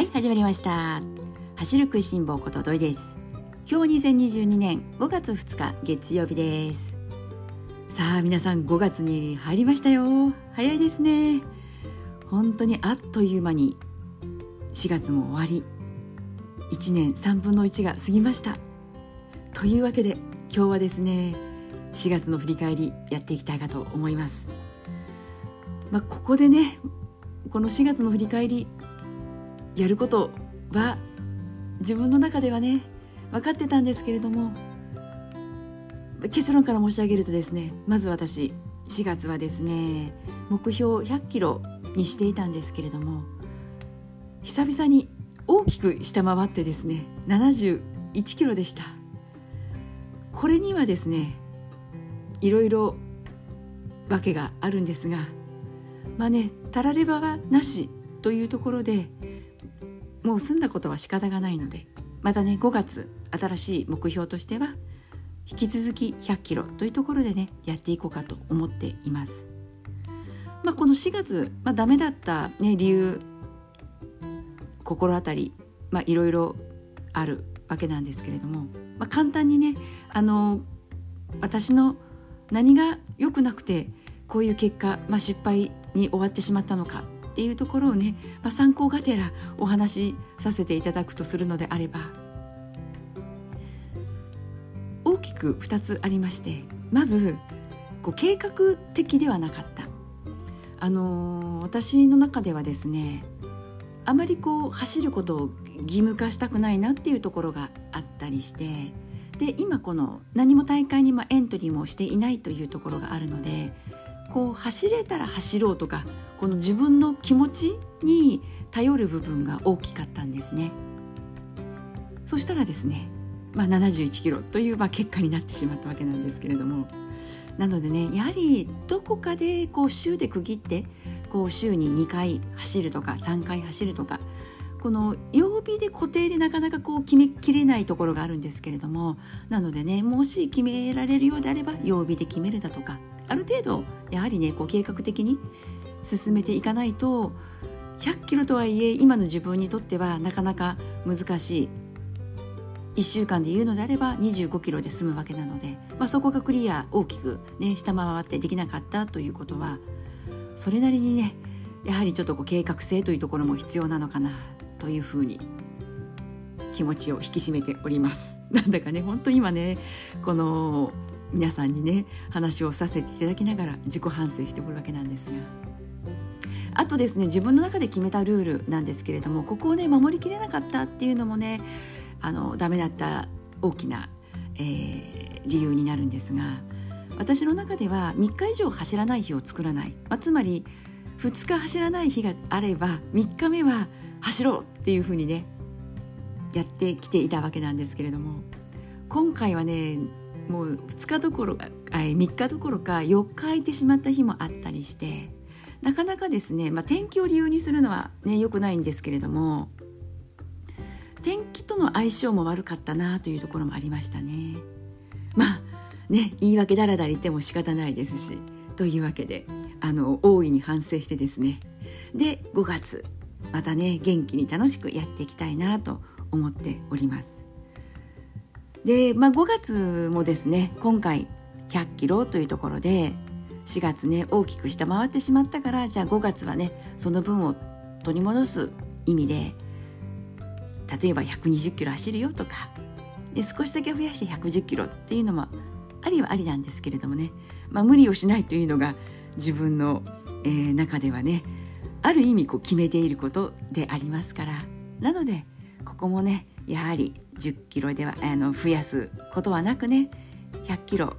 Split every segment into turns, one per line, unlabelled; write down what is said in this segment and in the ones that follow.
はい始まりました。走る食いしん坊こと土井です。今日2022年5月2日月曜日です。さあ皆さん5月に入りましたよ。早いですね。本当にあっという間に4月も終わり1年3分の1が過ぎました。というわけで今日はですね4月の振り返りやっていきたいかと思います。まあ、ここでねこの4月の振り返りやることは自分の中ではね分かってたんですけれども結論から申し上げるとですねまず私4月はですね目標100キロにしていたんですけれども久々に大きく下回ってですね71キロでした。これにはですねいろいろ訳があるんですがまあねたらればはなしというところでもう済んだことは仕方がないのでまたね5月新しい目標としては引き続き100キロというところでねやっていこうかと思っています。まあ、この4月、まあ、ダメだった、ね、理由心当たり、まあ、いろいろあるわけなんですけれども、まあ、簡単にねあの私の何が良くなくてこういう結果、まあ、失敗に終わってしまったのかっていうところをね、まあ、参考がてらお話しさせていただくとするのであれば。大きく2つありましてまずこう計画的ではなかった。あのー、私の中ではですねあまりこう走ることを義務化したくないなっていうところがあったりしてで今この何も大会にエントリーもしていないというところがあるのでこう走れたら走ろうとかこの自分の気持ちに頼る部分が大きかったんですね。そしたらですね、まあ、71キロというまあ結果になってしまったわけなんですけれども。なのでねやはりどこかでこう週で区切ってこう週に2回走るとか3回走るとかこの曜日で固定でなかなかこう決めきれないところがあるんですけれども。なのでねもし決められるようであれば曜日で決めるだとかある程度やはりねこう計画的に進めていかないと100キロとはいえ今の自分にとってはなかなか難しい。1週間で言うのであれば25キロで済むわけなので、まあ、そこがクリア大きく、ね、下回ってできなかったということはそれなりにねやはりちょっとこう計画性というところも必要なのかなというふうに気持ちを引き締めております。なんだかね本当今ねこの皆さんにね話をさせていただきながら自己反省しておるわけなんですが。あとですね自分の中で決めたルールなんですけれどもここをね守りきれなかったっていうのもねあのダメだった大きな、えー、理由になるんですが私の中では3日以上走らない日を作らない、まあ、つまり2日走らない日があれば3日目は走ろうっていうふうにねやってきていたわけなんですけれども今回はねもう2日どころか3日どころか4日空いてしまった日もあったりしてなかなかですね、まあ、天気を理由にするのはね良くないんですけれども天気との相性も悪かったなというところもありましたね。まあね言い訳だらだら言っても仕方ないですしというわけであの大いに反省してですねで5月またね元気に楽しくやっていきたいなと思っております。で、まあ、5月もですね今回100キロというところで4月ね大きく下回ってしまったからじゃあ5月はねその分を取り戻す意味で例えば120キロ走るよとかで少しだけ増やして110キロっていうのもありはありなんですけれどもね、まあ、無理をしないというのが自分の、えー、中ではねある意味こう決めていることでありますから。なのでここもねやはり10キロではあの増やすことはなくね100キロ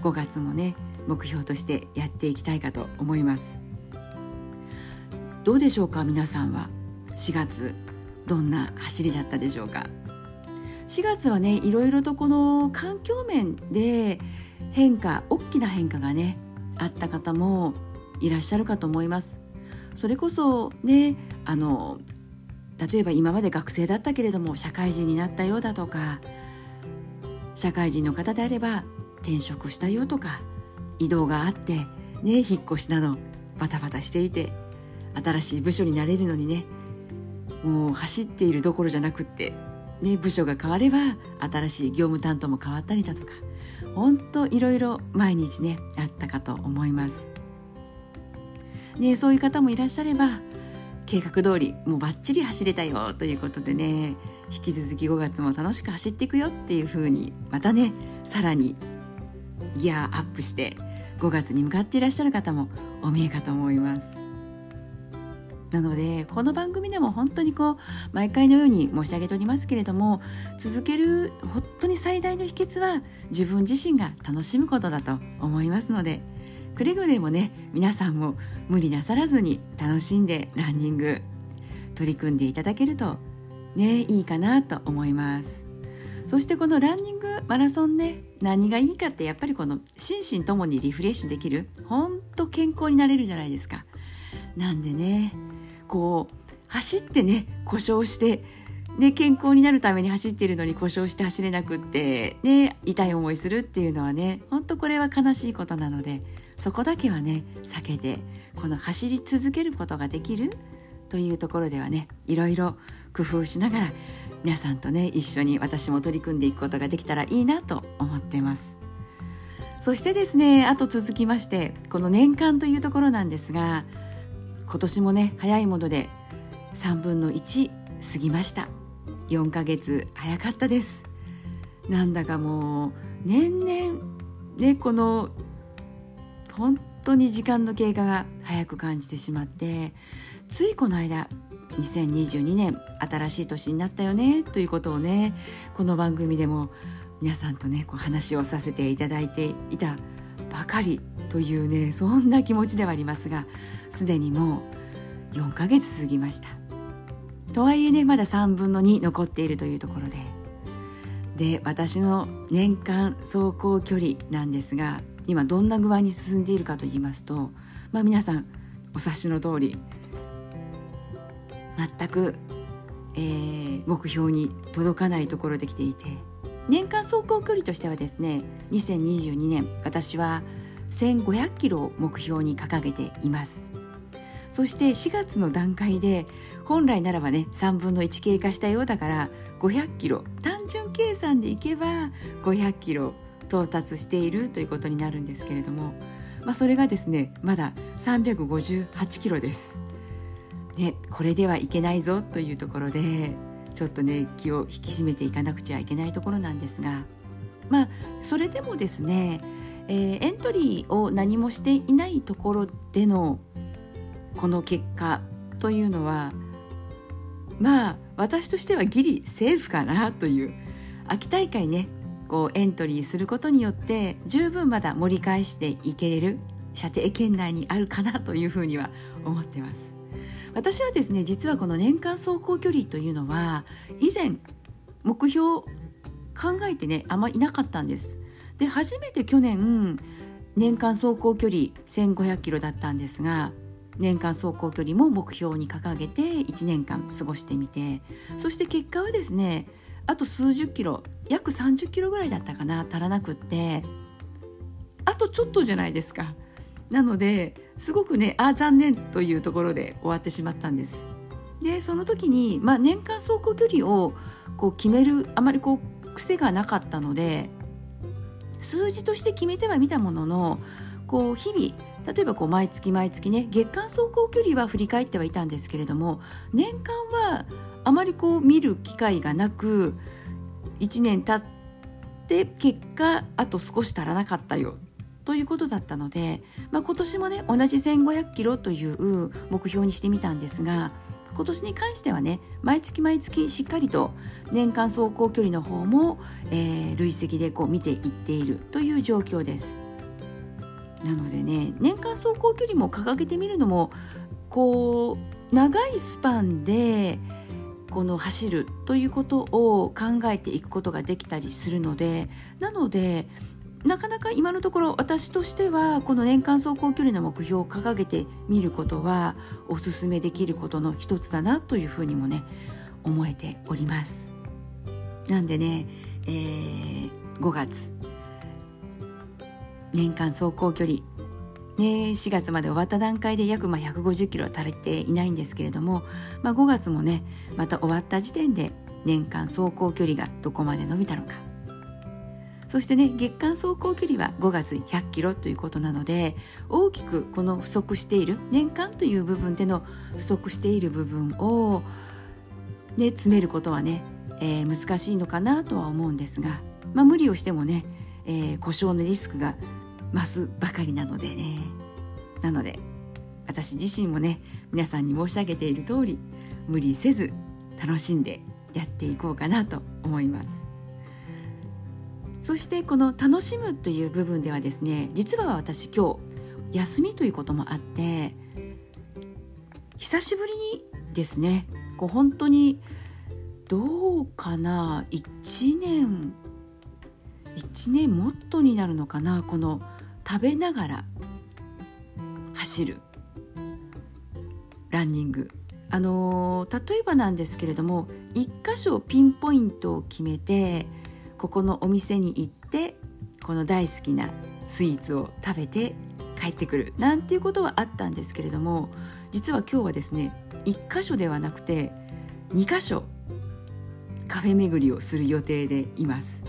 5月もね目標としてやっていきたいかと思います。どうでしょうか皆さんは？4月どんな走りだったでしょうか？4月はねいろいろとこの環境面で変化大きな変化がねあった方もいらっしゃるかと思います。それこそねあの例えば今まで学生だったけれども社会人になったようだとか社会人の方であれば転職したよとか移動があってね引っ越しなどバタバタしていて新しい部署になれるのにねもう走っているどころじゃなくって、ね、部署が変われば新しい業務担当も変わったりだとか本当いろいろ毎日ねあったかと思います。ね、そういう方もいらっしゃれば計画通りもうバッチリ走れたよということでね。引き続き5月も楽しく走っていくよっていう風にまたねさらにギアアップして5月に向かっていらっしゃる方もお見えかと思います。なのでこの番組でも本当にこう毎回のように申し上げておりますけれども続ける本当に最大の秘訣は自分自身が楽しむことだと思いますのでくれぐれもね皆さんも無理なさらずに楽しんでランニング取り組んでいただけるとねいいかなと思います。そしてこのランニングマラソンね何がいいかってやっぱりこの心身ともにリフレッシュできるほんと健康になれるじゃないですか。なんでねこう走ってね故障してね、健康になるために走っているのに故障して走れなくって、ね、痛い思いするっていうのはねほんとこれは悲しいことなのでそこだけはね避けてこの走り続けることができるというところではねいろいろ工夫しながら皆さんとね一緒に私も取り組んでいくことができたらいいなと思ってます。そしてですねあと続きましてこの年間というところなんですが今年もね早いもので3分の1過ぎました。4ヶ月早かったです。なんだかもう年々ねこの本当に時間の経過が早く感じてしまってついこの間2022年新しい年になったよねということをねこの番組でも皆さんとねこう話をさせていただいていたばかりというねそんな気持ちではありますがすでにもう4ヶ月過ぎました。とはいえねまだ3分の2残っているというところで。で私の年間走行距離なんですが今どんな具合に進んでいるかと言いますと、まあ、皆さんお察しの通り全く、えー、目標に届かないところで来ていて年間走行距離としてはですね2022年私は1500キロを目標に掲げています。そして4月の段階で本来ならばね3分の1経過したようだから500キロ単純計算でいけば500キロ到達しているということになるんですけれども、まあ、それがですねまだ358キロです。でこれではいけないぞというところでちょっとね気を引き締めていかなくちゃいけないところなんですがまあそれでもですね、えー、エントリーを何もしていないところでのこの結果というのはまあ私としてはギリセーフかなという秋大会ねこうエントリーすることによって十分まだ盛り返していけれる射程圏内にあるかなというふうには思ってます。私はですね実はこの年間走行距離というのは以前目標考えてねあんまいなかったんです。で初めて去年年間走行距離1500キロだったんですが年間走行距離も目標に掲げて1年間過ごしてみてそして結果はですねあと数十キロ約30キロぐらいだったかな足らなくって。あとちょっとじゃないですか。なのですごくねあ残念というところで終わってしまったんです。でその時に、まあ、年間走行距離をこう決めるあまりこう癖がなかったので数字として決めてはみたもののこう日々例えばこう毎月毎月ね月間走行距離は振り返ってはいたんですけれども年間はあまりこう見る機会がなく1年経って結果あと少し足らなかったよということだったので、まあ、今年もね同じ1500キロという目標にしてみたんですが今年に関してはね毎月毎月しっかりと年間走行距離の方も、えー、累積でこう見ていっているという状況です。なのでね年間走行距離も掲げてみるのもこう長いスパンでこの走るということを考えていくことができたりするのでなのでなかなか今のところ私としてはこの年間走行距離の目標を掲げてみることはおすすめできることの一つだなというふうにもね思えております。なんでね、えー、5月年間走行距離ね、4月まで終わった段階で約まあ150キロは足りていないんですけれども、まあ、5月もねまた終わった時点で年間走行距離がどこまで伸びたのか。そしてね月間走行距離は5月100キロということなので大きくこの不足している年間という部分での不足している部分を、ね、詰めることはね、えー、難しいのかなとは思うんですが、まあ、無理をしてもね、えー、故障のリスクが増すばかりなのでね。なので私自身もね皆さんに申し上げている通り無理せず楽しんでやっていこうかなと思います。そしてこの楽しむという部分ではですね実は私今日休みということもあって久しぶりにですねこう本当にどうかな1年1年もっとになるのかなこの食べながら走る。ランニング。あの、例えばなんですけれども1箇所ピンポイントを決めてここのお店に行ってこの大好きなスイーツを食べて帰ってくる。なんていうことはあったんですけれども実は今日はですね1箇所ではなくて2箇所カフェ巡りをする予定でいます。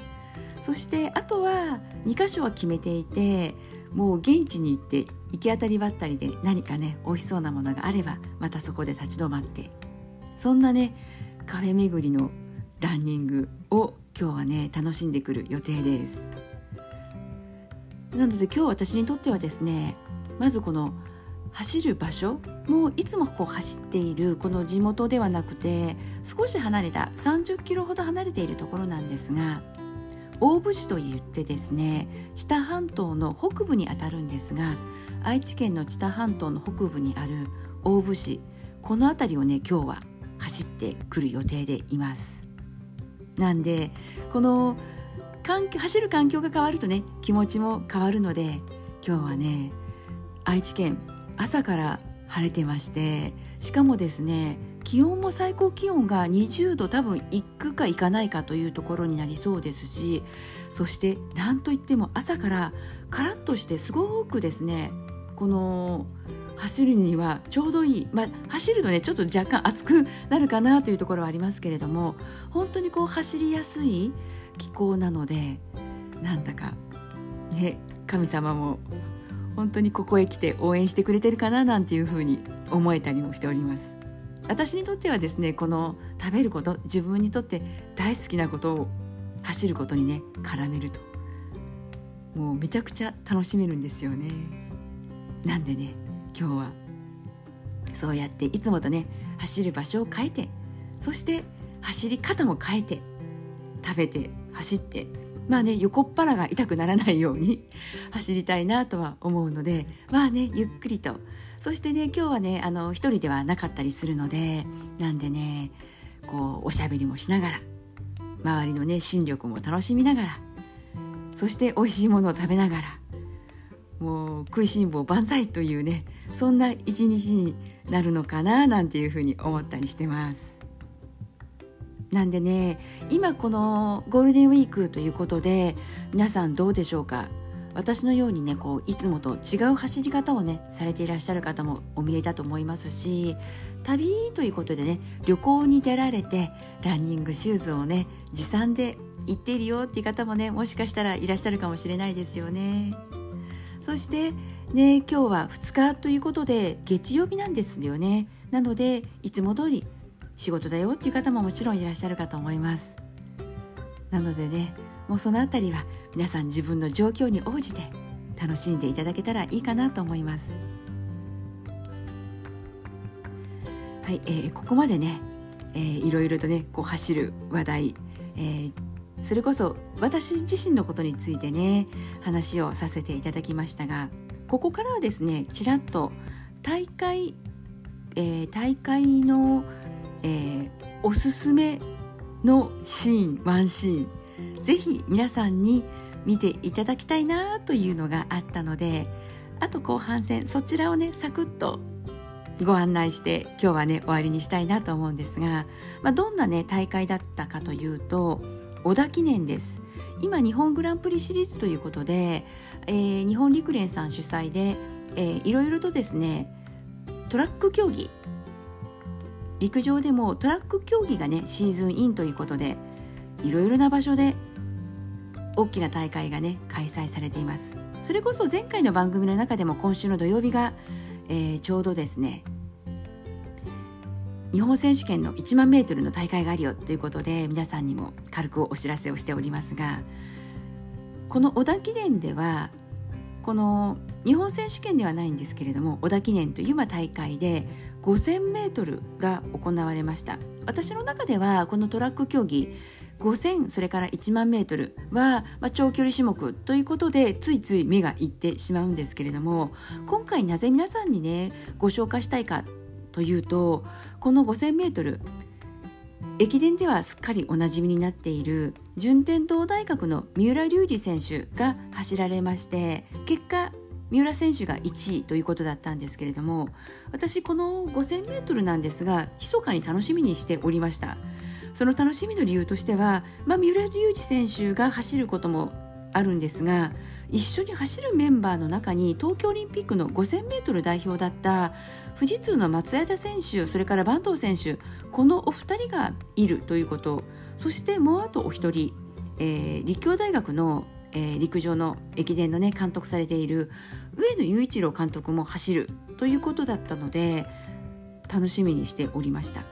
そしてあとは2箇所は決めていてもう現地に行って行き当たりばったりで何かね美味しそうなものがあればまたそこで立ち止まって。そんなねカフェ巡りのランニングを今日はね楽しんでくる予定です。なので今日私にとってはですねまずこの走る場所もういつもこう走っているこの地元ではなくて少し離れた30キロほど離れているところなんですが大府市といってですね知多半島の北部にあたるんですが愛知県の知多半島の北部にある大府市この辺りをね今日は走ってくる予定でいます。なんでこの環境走る環境が変わるとね気持ちも変わるので今日はね愛知県朝から晴れてましてしかもですね気温も最高気温が20度多分いくかいかないかというところになりそうですしそして何といっても朝からカラッとしてすごくですねこの走るにはちょうどいい、まあ、走るとねちょっと若干暑くなるかなというところはありますけれども本当にこう走りやすい気候なのでなんだかね神様も本当にここへ来て応援してくれてるかななんていうふうに思えたりもしております。私にとってはですねこの食べること自分にとって大好きなことを走ることにね絡めると。もうめちゃくちゃ楽しめるんですよね。なんでね今日はそうやっていつもとね走る場所を変えてそして走り方も変えて食べて走ってまあね横っ腹が痛くならないように 走りたいなとは思うのでまあねゆっくりとそしてね今日はねあの一人ではなかったりするのでなんでねこうおしゃべりもしながら周りのね新緑も楽しみながらそして美味しいものを食べながらもう食いしん坊万歳というねそんな一日になるのかななんていうふうに思ったりしてます。なんでね今このゴールデンウィークということで皆さんどうでしょうか？私のようにねこういつもと違う走り方をねされていらっしゃる方もお見えだと思いますし旅ということでね旅行に出られてランニングシューズをね持参で行っているよっていう方もねもしかしたらいらっしゃるかもしれないですよね。そしてね今日は2日ということで月曜日なんですよね。なのでいつも通り仕事だよっていう方ももちろんいらっしゃるかと思います。なのでねもうその辺りは皆さん自分の状況に応じて楽しんでいただけたらいいかなと思いますはい、えー、ここまでね、えー、いろいろとねこう走る話題、えー、それこそ私自身のことについてね話をさせていただきましたがここからはですねちらっと大会、えー、大会の、えー、おすすめのシーンワンシーンぜひ皆さんに見ていただきたいなというのがあったのであと後半戦そちらをねサクッとご案内して今日はね終わりにしたいなと思うんですが、まあ、どんなね大会だったかというと小田記念です。今日本グランプリシリーズということで、えー、日本陸連さん主催で、えー、いろいろとですねトラック競技陸上でもトラック競技がねシーズンインということでいろいろな場所で大きな大会がね開催されています。それこそ前回の番組の中でも今週の土曜日が、えー、ちょうどですね日本選手権の1万メートルの大会があるよということで皆さんにも軽くお知らせをしておりますがこの小田記念ではこの日本選手権ではないんですけれども小田記念という大会で 5000m が行われました。私の中ではこのトラック競技5000それから1万メートルは、まあ、長距離種目ということでついつい目がいってしまうんですけれども今回なぜ皆さんにねご紹介したいかというとこの 5000m 駅伝ではすっかりおなじみになっている順天堂大学の三浦龍司選手が走られまして結果三浦選手が1位ということだったんですけれども私この 5000m なんですが密かに楽しみにしておりました。その楽しみの理由としては、まあ、三浦龍司選手が走ることもあるんですが一緒に走るメンバーの中に東京オリンピックの 5000m 代表だった富士通の松枝選手それから坂東選手このお二人がいるということ。そしてもうあとお一人、えー、立教大学の、えー、陸上の駅伝の、ね、監督されている上野雄一郎監督も走るということだったので楽しみにしておりました。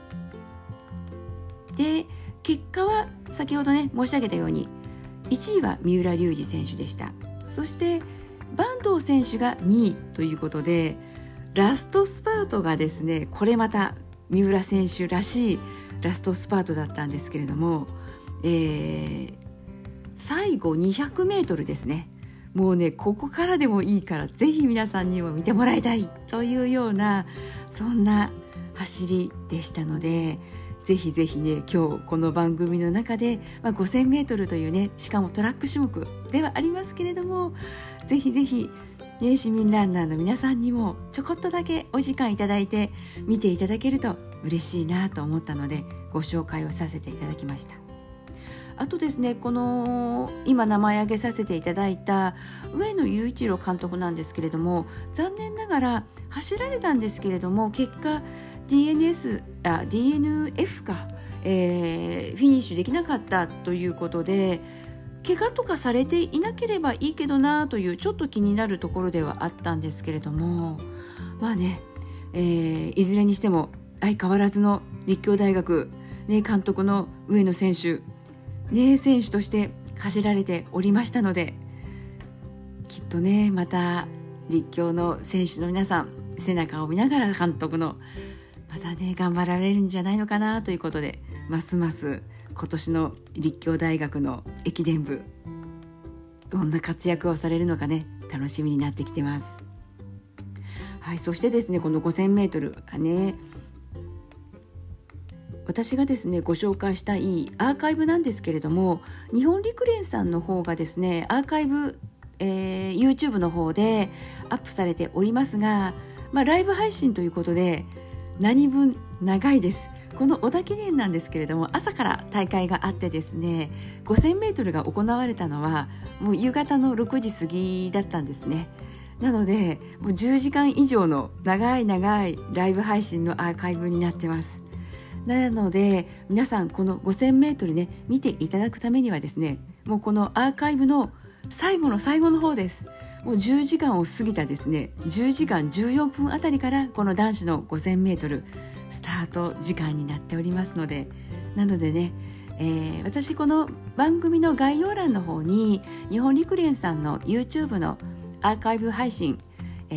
で結果は先ほどね申し上げたように1位は三浦龍司選手でしたそして坂東選手が2位ということでラストスパートがですねこれまた三浦選手らしいラストスパートだったんですけれども、えー、最後 200m ですね。もうねここからでもいいからぜひ皆さんにも見てもらいたい。というようなそんな走りでしたのでぜひぜひね今日この番組の中で、まあ、5000m というねしかもトラック種目ではありますけれどもぜひぜひね、市民ランナーの皆さんにもちょこっとだけお時間いただいて見ていただけると嬉しいなと思ったのでご紹介をさせていただきました。あとですねこの今名前挙げさせていただいた上野雄一郎監督なんですけれども残念ながら走られたんですけれども結果 DNS あ DNF か、えー、フィニッシュできなかったということで怪我とかされていなければいいけどなというちょっと気になるところではあったんですけれどもまあね、えー、いずれにしても相変わらずの立教大学、ね、監督の上野選手、ね、選手として走られておりましたのできっとねまた立教の選手の皆さん背中を見ながら監督のまたね頑張られるんじゃないのかなということでますます今年の立教大学の駅伝部どんな活躍をされるのかね楽しみになってきてます。はい、そしてですねこの 5000m ね私がですねご紹介したいアーカイブなんですけれども日本陸連さんの方がですねアーカイブ、えー、YouTube の方でアップされておりますが、まあ、ライブ配信ということで何分長いです。この小田記念なんですけれども朝から大会があってですね 5000m が行われたのはもう夕方の6時過ぎだったんですね。なのでもう10時間以上の長い長いライブ配信のアーカイブになってます。なので皆さんこの 5000m ね見ていただくためにはですねもうこのアーカイブの最後の最後の方です。もう10時間を過ぎたですね10時間14分あたりからこの男子の 5000m スタート時間になっておりますので。なのでね、えー、私この番組の概要欄の方に日本陸連さんの YouTube のアーカイブ配信、え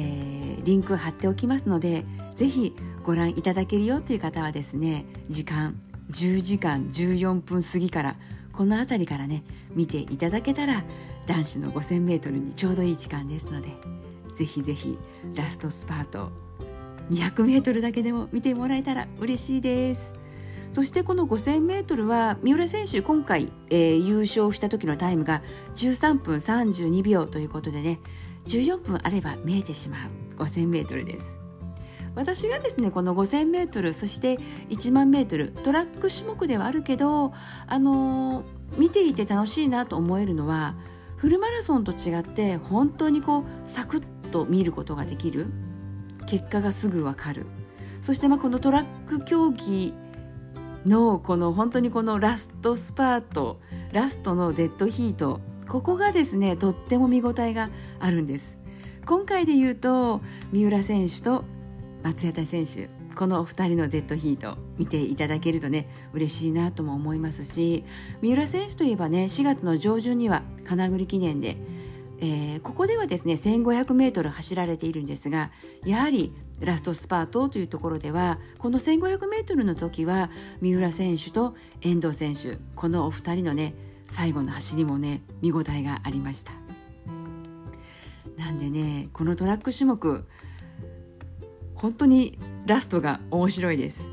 ー、リンク貼っておきますのでぜひご覧いただけるよという方はですね時間10時間14分過ぎからこの辺りからね見ていただけたら男子の 5000m にちょうどいい時間ですのでぜひぜひラストスパート 200m だけでも見てもらえたら嬉しいです。そしてこの 5000m は三浦選手今回、えー、優勝した時のタイムが13分32秒ということでね14分あれば見えてしまう 5000m です。私がですねこの 5000m そして1万 m トラック種目ではあるけどあのー、見ていて楽しいなと思えるのはフルマラソンと違って本当にこうサクッと見ることができる。結果がすぐわかる。そしてまあこのトラック競技のこの本当にこのラストスパートラストのデッドヒートここがですねとっても見応えがあるんです。今回で言うと三浦選手と松谷選手このお二人のデッドヒート見ていただけるとね嬉しいなとも思いますし三浦選手といえばね4月の上旬には金栗記念で、えー、ここではですね 1500m 走られているんですがやはりラストスパートというところではこの 1500m の時は三浦選手と遠藤選手このお二人のね最後の走りもね見応えがありました。なんでねこのトラック種目本当にラストが面白いです。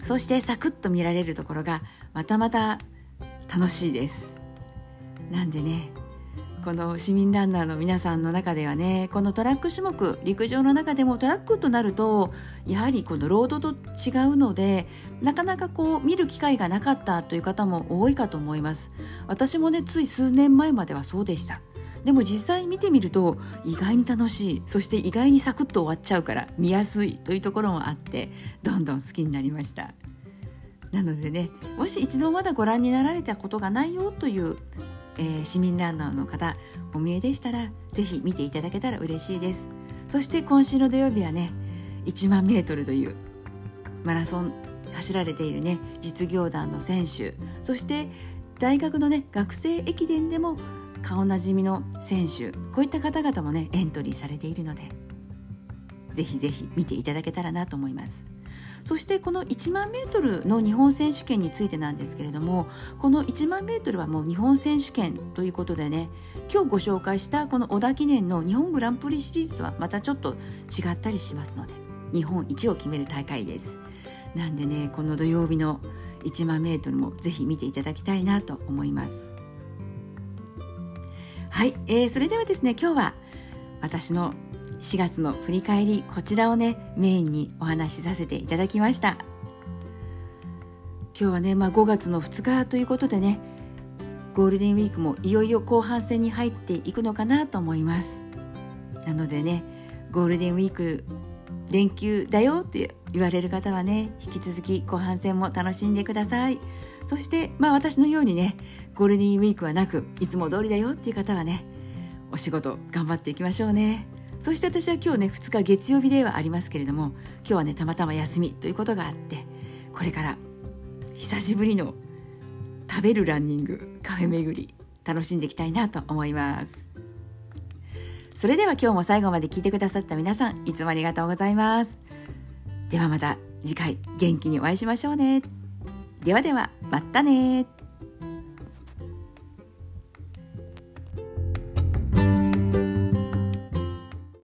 そしてサクッと見られるところがまたまた楽しいです。なんでねこの市民ランナーの皆さんの中ではねこのトラック種目陸上の中でもトラックとなるとやはりこのロードと違うのでなかなかこう見る機会がなかったという方も多いかと思います。私もねつい数年前まではそうでした。でも実際見てみると意外に楽しいそして意外にサクッと終わっちゃうから見やすいというところもあってどんどん好きになりました。なのでねもし一度まだご覧になられたことがないよという、えー、市民ランナーの方お見えでしたら是非見ていただけたら嬉しいです。そして今週の土曜日はね1万メートルというマラソン走られているね実業団の選手そして大学のね学生駅伝でも顔なじみの選手こういった方々もねエントリーされているのでぜひぜひ見ていただけたらなと思います。そしてこの1万メートルの日本選手権についてなんですけれどもこの1万メートルはもう日本選手権ということでね今日ご紹介したこの小田記念の日本グランプリシリーズとはまたちょっと違ったりしますので日本一を決める大会です。なんでねこの土曜日の1万メートルもぜひ見ていただきたいなと思います。はい、えー、それではですね今日は私の4月の振り返りこちらをねメインにお話しさせていただきました。今日はね、まあ、5月の2日ということでねゴールデンウィークもいよいよ後半戦に入っていくのかなと思います。なのでねゴールデンウィーク連休だよって言われる方はね引き続き後半戦も楽しんでください。そしてまあ私のようにねゴールデンウィークはなくいつも通りだよっていう方はねお仕事頑張っていきましょうね。そして私は今日ね2日月曜日ではありますけれども今日はねたまたま休みということがあってこれから久しぶりの食べるランニングカフェ巡り楽しんでいきたいなと思います。それでは今日も最後まで聞いてくださった皆さんいつもありがとうございます。ではまた次回元気にお会いしましょうね。ではではまたね